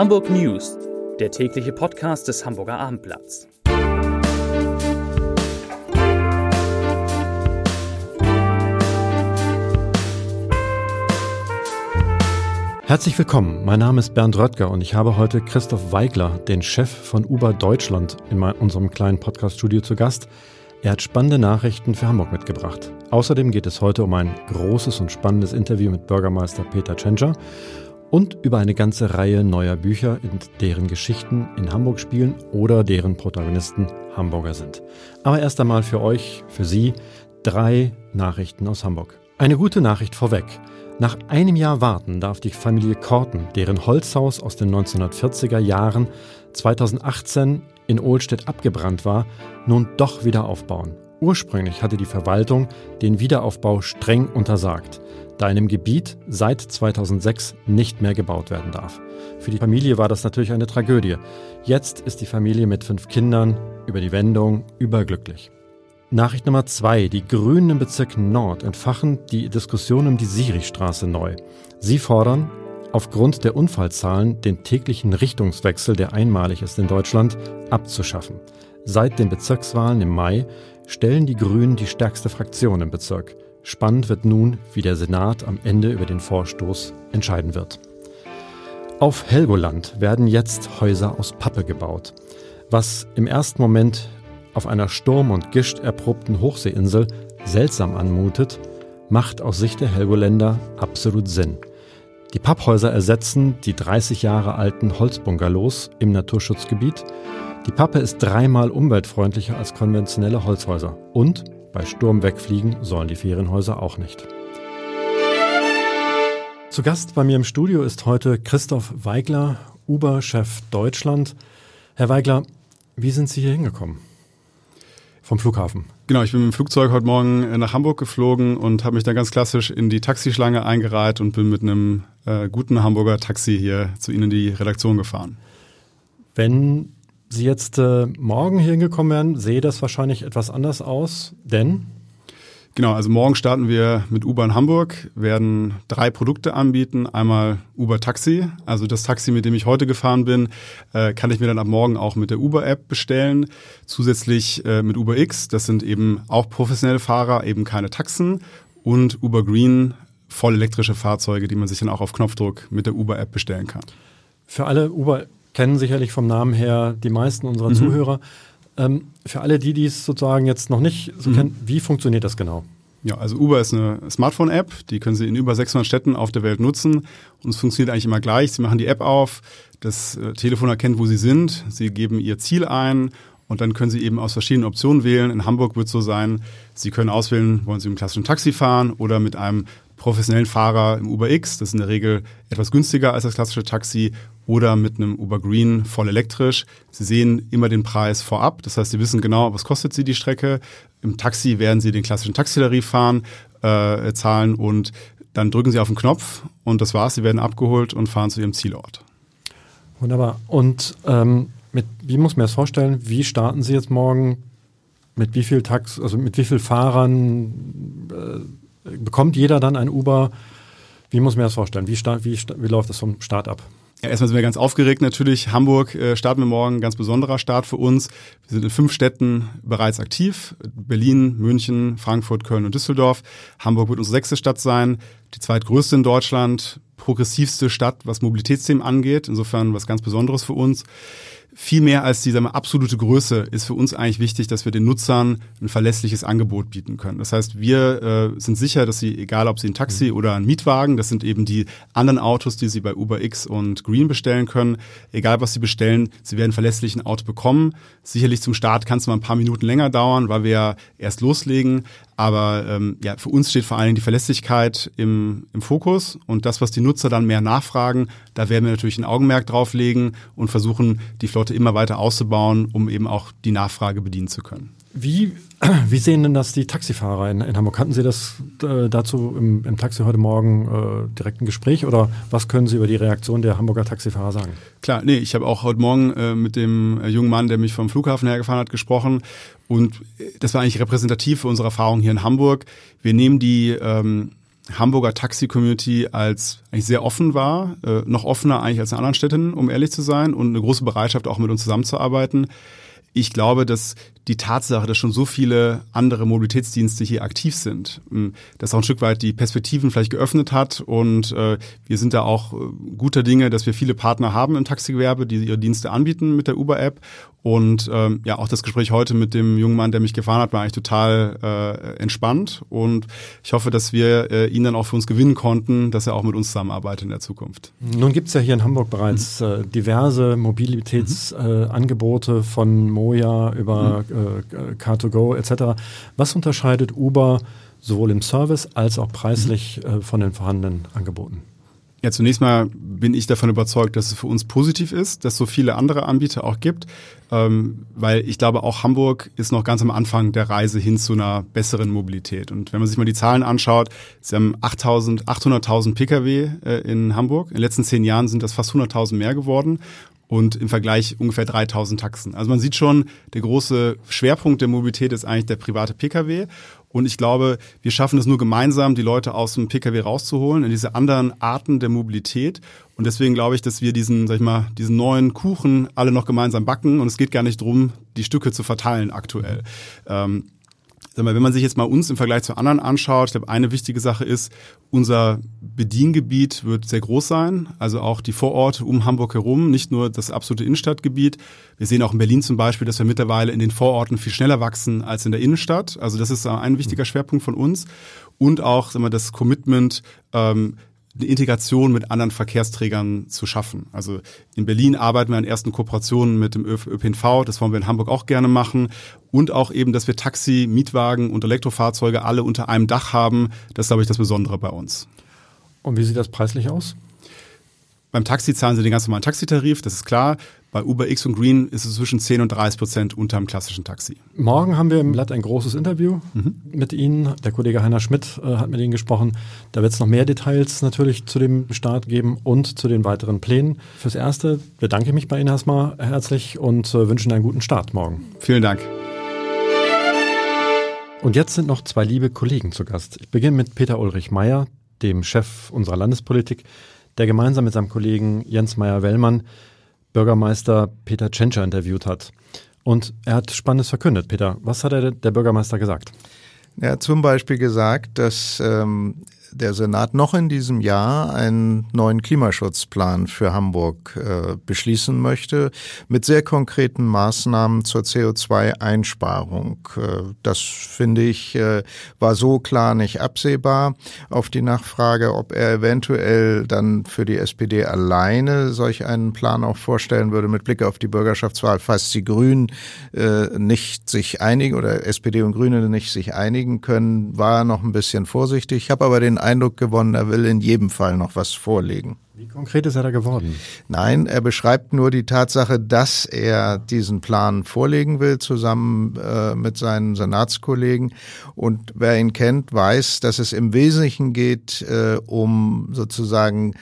Hamburg News, der tägliche Podcast des Hamburger Abendblatts. Herzlich willkommen, mein Name ist Bernd Röttger und ich habe heute Christoph Weigler, den Chef von Uber Deutschland, in unserem kleinen Podcast-Studio zu Gast. Er hat spannende Nachrichten für Hamburg mitgebracht. Außerdem geht es heute um ein großes und spannendes Interview mit Bürgermeister Peter Tschentscher und über eine ganze Reihe neuer Bücher, in deren Geschichten in Hamburg spielen oder deren Protagonisten Hamburger sind. Aber erst einmal für euch, für Sie, drei Nachrichten aus Hamburg. Eine gute Nachricht vorweg. Nach einem Jahr Warten darf die Familie Korten, deren Holzhaus aus den 1940er Jahren 2018 in Ohlstedt abgebrannt war, nun doch wieder aufbauen. Ursprünglich hatte die Verwaltung den Wiederaufbau streng untersagt da in dem Gebiet seit 2006 nicht mehr gebaut werden darf. Für die Familie war das natürlich eine Tragödie. Jetzt ist die Familie mit fünf Kindern über die Wendung überglücklich. Nachricht Nummer zwei. Die Grünen im Bezirk Nord entfachen die Diskussion um die Sirichstraße neu. Sie fordern, aufgrund der Unfallzahlen den täglichen Richtungswechsel, der einmalig ist in Deutschland, abzuschaffen. Seit den Bezirkswahlen im Mai stellen die Grünen die stärkste Fraktion im Bezirk. Spannend wird nun, wie der Senat am Ende über den Vorstoß entscheiden wird. Auf Helgoland werden jetzt Häuser aus Pappe gebaut. Was im ersten Moment auf einer sturm- und gischt-erprobten Hochseeinsel seltsam anmutet, macht aus Sicht der Helgoländer absolut Sinn. Die Papphäuser ersetzen die 30 Jahre alten Holzbungalows im Naturschutzgebiet. Die Pappe ist dreimal umweltfreundlicher als konventionelle Holzhäuser und bei Sturm wegfliegen sollen die Ferienhäuser auch nicht. Zu Gast bei mir im Studio ist heute Christoph Weigler, Uber-Chef Deutschland. Herr Weigler, wie sind Sie hier hingekommen? Vom Flughafen. Genau, ich bin mit dem Flugzeug heute Morgen äh, nach Hamburg geflogen und habe mich dann ganz klassisch in die Taxischlange eingereiht und bin mit einem äh, guten Hamburger Taxi hier zu Ihnen in die Redaktion gefahren. Wenn Sie jetzt äh, morgen hier hingekommen wären, sehe das wahrscheinlich etwas anders aus, denn? Genau, also morgen starten wir mit Uber in Hamburg, werden drei Produkte anbieten. Einmal Uber Taxi, also das Taxi, mit dem ich heute gefahren bin, äh, kann ich mir dann ab morgen auch mit der Uber-App bestellen. Zusätzlich äh, mit Uber X, das sind eben auch professionelle Fahrer, eben keine Taxen. Und Uber Green, voll elektrische Fahrzeuge, die man sich dann auch auf Knopfdruck mit der Uber-App bestellen kann. Für alle Uber kennen sicherlich vom Namen her die meisten unserer mhm. Zuhörer. Ähm, für alle, die dies sozusagen jetzt noch nicht so mhm. kennen, wie funktioniert das genau? Ja, also Uber ist eine Smartphone-App, die können Sie in über 600 Städten auf der Welt nutzen und es funktioniert eigentlich immer gleich. Sie machen die App auf, das äh, Telefon erkennt, wo Sie sind, Sie geben Ihr Ziel ein und dann können Sie eben aus verschiedenen Optionen wählen. In Hamburg wird es so sein, Sie können auswählen, wollen Sie mit einem klassischen Taxi fahren oder mit einem professionellen Fahrer im Uber X, das ist in der Regel etwas günstiger als das klassische Taxi, oder mit einem Uber Green voll elektrisch. Sie sehen immer den Preis vorab, das heißt, Sie wissen genau, was kostet Sie die Strecke. Im Taxi werden Sie den klassischen Taxitarif fahren, äh, zahlen und dann drücken Sie auf den Knopf und das war's. Sie werden abgeholt und fahren zu Ihrem Zielort. Wunderbar. Und ähm, mit, wie muss man das vorstellen? Wie starten Sie jetzt morgen? Mit wie viel Tax, also mit wie viel Fahrern? Äh, bekommt jeder dann ein Uber? Wie muss man das vorstellen? Wie, wie, wie läuft das vom Start ab? Ja, erstmal sind wir ganz aufgeregt natürlich. Hamburg äh, starten wir morgen, ganz besonderer Start für uns. Wir sind in fünf Städten bereits aktiv. Berlin, München, Frankfurt, Köln und Düsseldorf. Hamburg wird unsere sechste Stadt sein, die zweitgrößte in Deutschland, progressivste Stadt, was Mobilitätsthemen angeht. Insofern was ganz Besonderes für uns viel mehr als die mal, absolute Größe ist für uns eigentlich wichtig, dass wir den Nutzern ein verlässliches Angebot bieten können. Das heißt, wir äh, sind sicher, dass sie, egal ob sie ein Taxi mhm. oder ein Mietwagen, das sind eben die anderen Autos, die sie bei Uber X und Green bestellen können, egal was sie bestellen, sie werden verlässlich ein Auto bekommen. Sicherlich zum Start kann es mal ein paar Minuten länger dauern, weil wir ja erst loslegen, aber ähm, ja, für uns steht vor allen Dingen die Verlässlichkeit im, im Fokus und das, was die Nutzer dann mehr nachfragen, da werden wir natürlich ein Augenmerk drauf legen und versuchen, die Flotte immer weiter auszubauen, um eben auch die Nachfrage bedienen zu können. Wie, wie sehen denn das die Taxifahrer in, in Hamburg? Hatten Sie das äh, dazu im, im, Taxi heute Morgen äh, direkt ein Gespräch oder was können Sie über die Reaktion der Hamburger Taxifahrer sagen? Klar, nee, ich habe auch heute Morgen äh, mit dem äh, jungen Mann, der mich vom Flughafen hergefahren hat, gesprochen und äh, das war eigentlich repräsentativ für unsere Erfahrung hier in Hamburg. Wir nehmen die ähm, Hamburger Taxi-Community als eigentlich sehr offen war, äh, noch offener eigentlich als in anderen Städten, um ehrlich zu sein, und eine große Bereitschaft auch mit uns zusammenzuarbeiten. Ich glaube, dass die Tatsache, dass schon so viele andere Mobilitätsdienste hier aktiv sind, ähm, dass auch ein Stück weit die Perspektiven vielleicht geöffnet hat und äh, wir sind da auch äh, guter Dinge, dass wir viele Partner haben im Taxigewerbe, die ihre Dienste anbieten mit der Uber-App und ähm, ja, auch das Gespräch heute mit dem jungen Mann, der mich gefahren hat, war eigentlich total äh, entspannt und ich hoffe, dass wir äh, ihn dann auch für uns gewinnen konnten, dass er auch mit uns zusammenarbeitet in der Zukunft. Nun gibt es ja hier in Hamburg bereits mhm. äh, diverse Mobilitätsangebote mhm. von Moja über mhm äh, Car2Go etc. Was unterscheidet Uber sowohl im Service als auch preislich äh, von den vorhandenen Angeboten? Ja, zunächst mal bin ich davon überzeugt, dass es für uns positiv ist, dass es so viele andere Anbieter auch gibt, ähm, weil ich glaube, auch Hamburg ist noch ganz am Anfang der Reise hin zu einer besseren Mobilität. Und wenn man sich mal die Zahlen anschaut, sie haben 800.000 Pkw äh, in Hamburg. In den letzten zehn Jahren sind das fast 100.000 mehr geworden und im Vergleich ungefähr 3000 Taxen. Also man sieht schon, der große Schwerpunkt der Mobilität ist eigentlich der private Pkw. Und ich glaube, wir schaffen es nur gemeinsam, die Leute aus dem Pkw rauszuholen in diese anderen Arten der Mobilität. Und deswegen glaube ich, dass wir diesen, sag ich mal, diesen neuen Kuchen alle noch gemeinsam backen. Und es geht gar nicht drum, die Stücke zu verteilen aktuell. Ähm, Sag mal, wenn man sich jetzt mal uns im Vergleich zu anderen anschaut, ich glaube, eine wichtige Sache ist, unser Bediengebiet wird sehr groß sein, also auch die Vororte um Hamburg herum, nicht nur das absolute Innenstadtgebiet. Wir sehen auch in Berlin zum Beispiel, dass wir mittlerweile in den Vororten viel schneller wachsen als in der Innenstadt. Also das ist ein wichtiger Schwerpunkt von uns. Und auch sagen wir, das Commitment, ähm, eine Integration mit anderen Verkehrsträgern zu schaffen. Also in Berlin arbeiten wir an ersten Kooperationen mit dem ÖPNV, das wollen wir in Hamburg auch gerne machen. Und auch eben, dass wir Taxi, Mietwagen und Elektrofahrzeuge alle unter einem Dach haben. Das ist, glaube ich, das Besondere bei uns. Und wie sieht das preislich aus? Beim Taxi zahlen sie den ganz normalen Taxitarif, das ist klar. Bei Uber X und Green ist es zwischen 10 und 30 Prozent unter dem klassischen Taxi. Morgen haben wir im Blatt ein großes Interview mhm. mit Ihnen. Der Kollege Heiner Schmidt äh, hat mit Ihnen gesprochen. Da wird es noch mehr Details natürlich zu dem Start geben und zu den weiteren Plänen. Fürs Erste bedanke ich mich bei Ihnen erstmal herzlich und äh, wünsche Ihnen einen guten Start morgen. Vielen Dank. Und jetzt sind noch zwei liebe Kollegen zu Gast. Ich beginne mit Peter Ulrich Meyer, dem Chef unserer Landespolitik, der gemeinsam mit seinem Kollegen Jens Meyer-Wellmann Bürgermeister Peter Tschentscher interviewt hat. Und er hat Spannendes verkündet. Peter, was hat er der Bürgermeister gesagt? Er hat zum Beispiel gesagt, dass ähm, der Senat noch in diesem Jahr einen neuen Klimaschutzplan für Hamburg äh, beschließen möchte, mit sehr konkreten Maßnahmen zur CO2-Einsparung. Äh, das finde ich äh, war so klar nicht absehbar. Auf die Nachfrage, ob er eventuell dann für die SPD alleine solch einen Plan auch vorstellen würde mit Blick auf die Bürgerschaftswahl, falls die Grünen äh, nicht sich einigen oder SPD und Grüne nicht sich einigen können, war er noch ein bisschen vorsichtig. Ich habe aber den Eindruck gewonnen, er will in jedem Fall noch was vorlegen. Wie konkret ist er da geworden? Nein, er beschreibt nur die Tatsache, dass er diesen Plan vorlegen will, zusammen äh, mit seinen Senatskollegen. Und wer ihn kennt, weiß, dass es im Wesentlichen geht äh, um sozusagen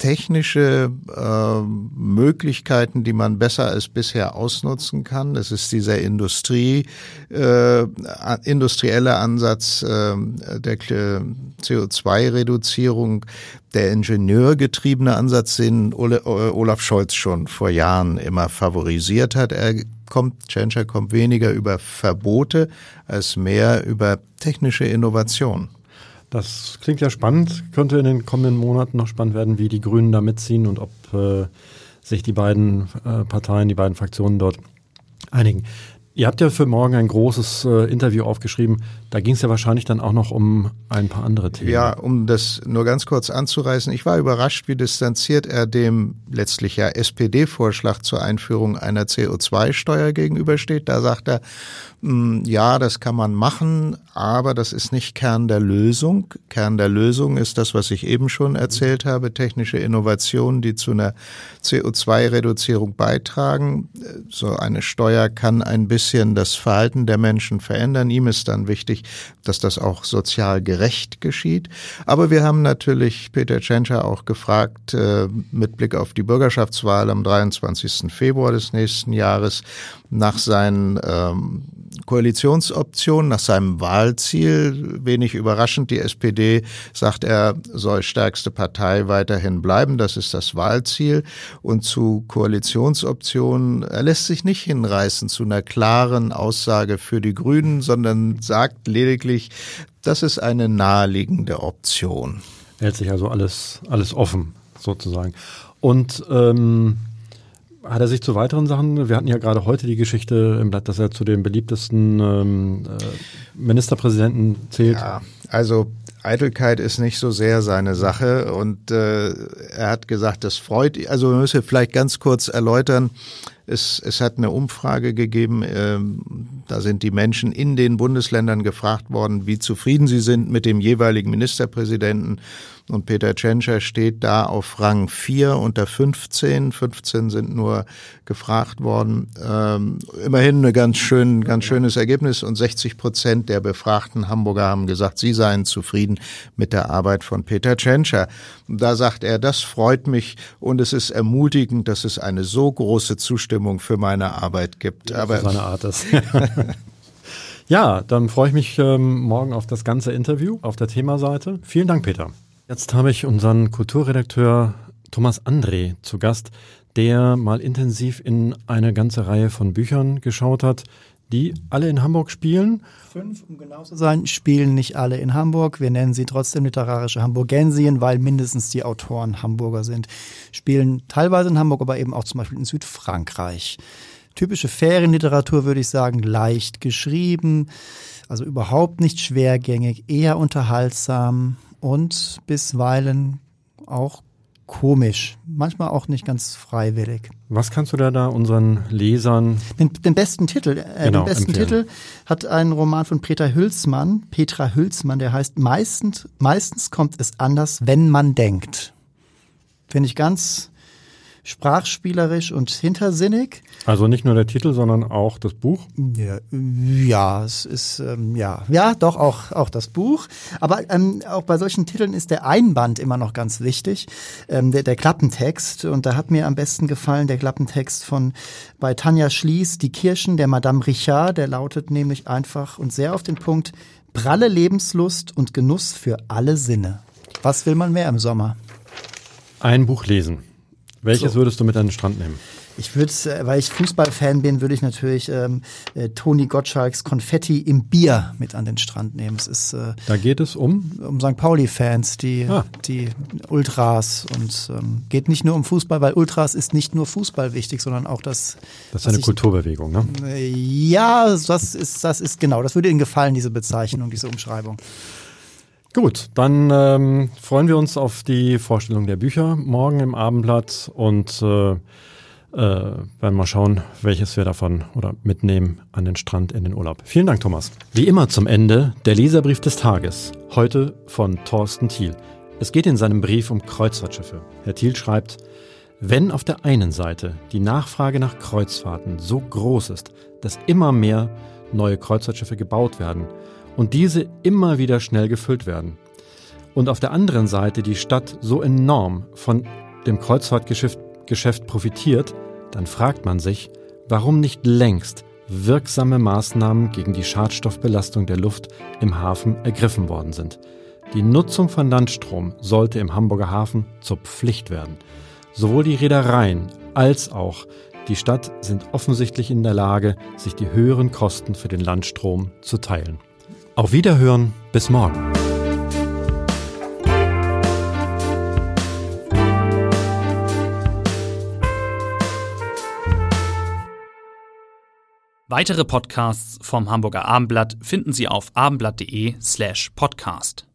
technische äh, Möglichkeiten, die man besser als bisher ausnutzen kann. Es ist dieser Industrie, äh, industrielle Ansatz äh, der CO2-Reduzierung, der ingenieurgetriebene Ansatz, den Olaf Scholz schon vor Jahren immer favorisiert hat. Er kommt, Tschentscher kommt weniger über Verbote als mehr über technische Innovation. Das klingt ja spannend. Könnte in den kommenden Monaten noch spannend werden, wie die Grünen da mitziehen und ob äh, sich die beiden äh, Parteien, die beiden Fraktionen dort einigen. Ihr habt ja für morgen ein großes äh, Interview aufgeschrieben. Da ging es ja wahrscheinlich dann auch noch um ein paar andere Themen. Ja, um das nur ganz kurz anzureißen. Ich war überrascht, wie distanziert er dem letztlich ja SPD-Vorschlag zur Einführung einer CO2-Steuer gegenübersteht. Da sagt er, hm, ja, das kann man machen, aber das ist nicht Kern der Lösung. Kern der Lösung ist das, was ich eben schon erzählt habe, technische Innovationen, die zu einer CO2-Reduzierung beitragen. So eine Steuer kann ein bisschen das Verhalten der Menschen verändern. Ihm ist dann wichtig, dass das auch sozial gerecht geschieht. Aber wir haben natürlich Peter Tschentscher auch gefragt, äh, mit Blick auf die Bürgerschaftswahl am 23. Februar des nächsten Jahres, nach seinen ähm, Koalitionsoption nach seinem Wahlziel. Wenig überraschend, die SPD sagt, er soll stärkste Partei weiterhin bleiben. Das ist das Wahlziel. Und zu Koalitionsoptionen, er lässt sich nicht hinreißen zu einer klaren Aussage für die Grünen, sondern sagt lediglich, das ist eine naheliegende Option. Hält sich also alles, alles offen, sozusagen. Und ähm, hat er sich zu weiteren Sachen, wir hatten ja gerade heute die Geschichte im Blatt, dass er zu den beliebtesten ähm, äh, Ministerpräsidenten zählt. Ja, also Eitelkeit ist nicht so sehr seine Sache und äh, er hat gesagt, das freut, also wir müssen vielleicht ganz kurz erläutern, es, es hat eine Umfrage gegeben, ähm, da sind die Menschen in den Bundesländern gefragt worden, wie zufrieden sie sind mit dem jeweiligen Ministerpräsidenten. Und Peter Tschentscher steht da auf Rang 4 unter 15. 15 sind nur gefragt worden. Ähm, immerhin ein ganz, schön, ganz schönes Ergebnis. Und 60 Prozent der befragten Hamburger haben gesagt, sie seien zufrieden mit der Arbeit von Peter Tschentscher. Da sagt er, das freut mich und es ist ermutigend, dass es eine so große Zustimmung für meine Arbeit gibt. Ja, Aber seine Art ist. ja, dann freue ich mich ähm, morgen auf das ganze Interview auf der Themaseite. Vielen Dank, Peter. Jetzt habe ich unseren Kulturredakteur Thomas André zu Gast, der mal intensiv in eine ganze Reihe von Büchern geschaut hat, die alle in Hamburg spielen. Fünf, um genau zu sein, spielen nicht alle in Hamburg. Wir nennen sie trotzdem literarische Hamburgensien, weil mindestens die Autoren Hamburger sind. Spielen teilweise in Hamburg, aber eben auch zum Beispiel in Südfrankreich. Typische Ferienliteratur würde ich sagen, leicht geschrieben, also überhaupt nicht schwergängig, eher unterhaltsam und bisweilen auch komisch, manchmal auch nicht ganz freiwillig. Was kannst du da da unseren Lesern? Den, den besten Titel, äh, genau, den besten empfehlen. Titel hat ein Roman von Peter Hülsmann, Petra Hülsmann, der heißt meistens, meistens kommt es anders, wenn man denkt. Finde ich ganz sprachspielerisch und hintersinnig. Also nicht nur der Titel, sondern auch das Buch? Ja, ja es ist, ähm, ja, ja, doch auch, auch das Buch. Aber ähm, auch bei solchen Titeln ist der Einband immer noch ganz wichtig, ähm, der, der Klappentext. Und da hat mir am besten gefallen der Klappentext von bei Tanja Schließ, Die Kirschen der Madame Richard. Der lautet nämlich einfach und sehr auf den Punkt, pralle Lebenslust und Genuss für alle Sinne. Was will man mehr im Sommer? Ein Buch lesen. Welches so. würdest du mit an den Strand nehmen? Ich würde, äh, weil ich Fußballfan bin, würde ich natürlich ähm, äh, Toni Gottschalks Konfetti im Bier mit an den Strand nehmen. Es ist, äh, da geht es um? Um St. Pauli-Fans, die, ah. die Ultras und ähm, geht nicht nur um Fußball, weil Ultras ist nicht nur Fußball wichtig, sondern auch das. Das ist eine ich, Kulturbewegung, ne? Äh, ja, das ist, das ist genau. Das würde Ihnen gefallen, diese Bezeichnung, diese Umschreibung. Gut, dann ähm, freuen wir uns auf die Vorstellung der Bücher morgen im Abendblatt und äh, äh, werden mal schauen, welches wir davon oder mitnehmen an den Strand in den Urlaub. Vielen Dank, Thomas. Wie immer zum Ende der Leserbrief des Tages. Heute von Thorsten Thiel. Es geht in seinem Brief um Kreuzfahrtschiffe. Herr Thiel schreibt, wenn auf der einen Seite die Nachfrage nach Kreuzfahrten so groß ist, dass immer mehr neue Kreuzfahrtschiffe gebaut werden, und diese immer wieder schnell gefüllt werden. Und auf der anderen Seite die Stadt so enorm von dem Kreuzfahrtgeschäft Geschäft profitiert, dann fragt man sich, warum nicht längst wirksame Maßnahmen gegen die Schadstoffbelastung der Luft im Hafen ergriffen worden sind. Die Nutzung von Landstrom sollte im Hamburger Hafen zur Pflicht werden. Sowohl die Reedereien als auch die Stadt sind offensichtlich in der Lage, sich die höheren Kosten für den Landstrom zu teilen. Auf Wiederhören, bis morgen. Weitere Podcasts vom Hamburger Abendblatt finden Sie auf abendblatt.de slash podcast.